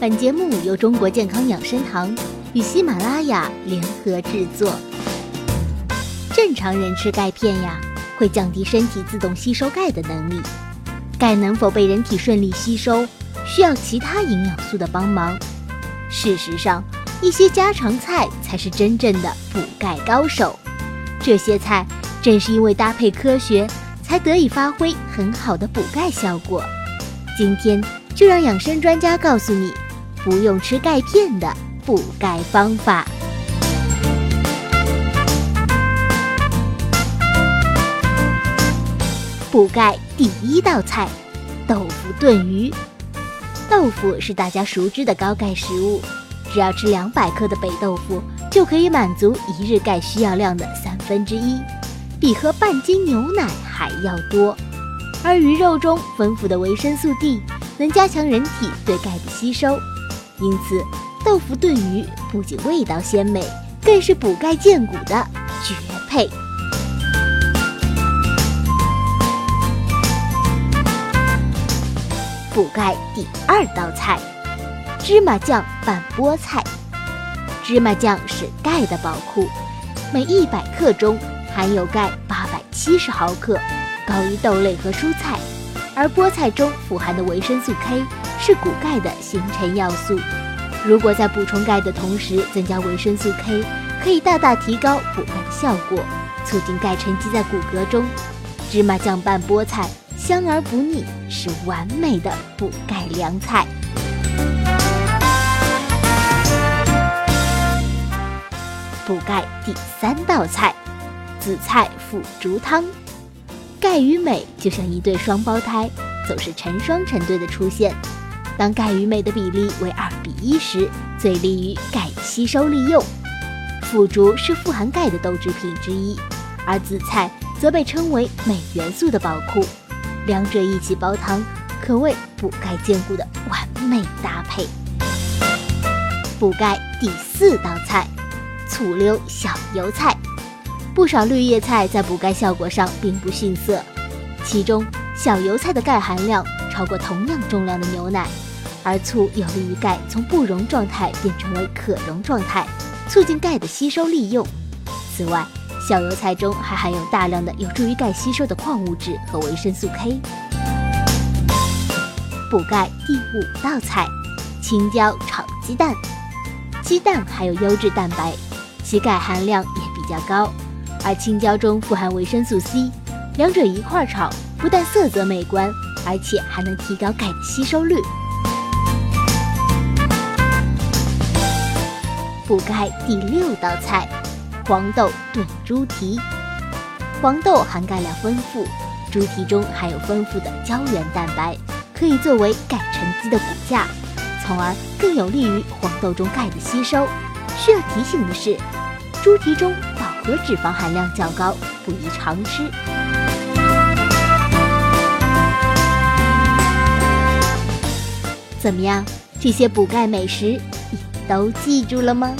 本节目由中国健康养生堂与喜马拉雅联合制作。正常人吃钙片呀，会降低身体自动吸收钙的能力。钙能否被人体顺利吸收，需要其他营养素的帮忙。事实上，一些家常菜才是真正的补钙高手。这些菜正是因为搭配科学，才得以发挥很好的补钙效果。今天就让养生专家告诉你，不用吃钙片的补钙方法。补钙第一道菜，豆腐炖鱼。豆腐是大家熟知的高钙食物，只要吃两百克的北豆腐，就可以满足一日钙需要量的三分之一，比喝半斤牛奶还要多。而鱼肉中丰富的维生素 D，能加强人体对钙的吸收，因此豆腐炖鱼不仅味道鲜美，更是补钙健骨的绝配。补钙第二道菜，芝麻酱拌菠菜。芝麻酱是钙的宝库，每一百克中含有钙八百七十毫克，高于豆类和蔬菜。而菠菜中富含的维生素 K 是骨钙的形成要素。如果在补充钙的同时增加维生素 K，可以大大提高补钙的效果，促进钙沉积在骨骼中。芝麻酱拌菠菜。香而不腻，是完美的补钙凉菜。补钙第三道菜，紫菜腐竹汤。钙与镁就像一对双胞胎，总是成双成对的出现。当钙与镁的比例为二比一时，最利于钙吸收利用。腐竹是富含钙的豆制品之一，而紫菜则被称为镁元素的宝库。两者一起煲汤，可谓补钙兼顾的完美搭配。补钙第四道菜，醋溜小油菜。不少绿叶菜在补钙效果上并不逊色，其中小油菜的钙含量超过同样重量的牛奶，而醋有利于钙从不溶状态变成为可溶状态，促进钙的吸收利用。此外，小油菜中还含有大量的有助于钙吸收的矿物质和维生素 K。补钙第五道菜，青椒炒鸡蛋。鸡蛋含有优质蛋白，其钙含量也比较高，而青椒中富含维生素 C，两者一块炒，不但色泽美观，而且还能提高钙的吸收率。补钙第六道菜。黄豆炖猪蹄，黄豆含钙量丰富，猪蹄中含有丰富的胶原蛋白，可以作为钙沉积的骨架，从而更有利于黄豆中钙的吸收。需要提醒的是，猪蹄中饱和脂肪含量较高，不宜常吃。怎么样？这些补钙美食都记住了吗？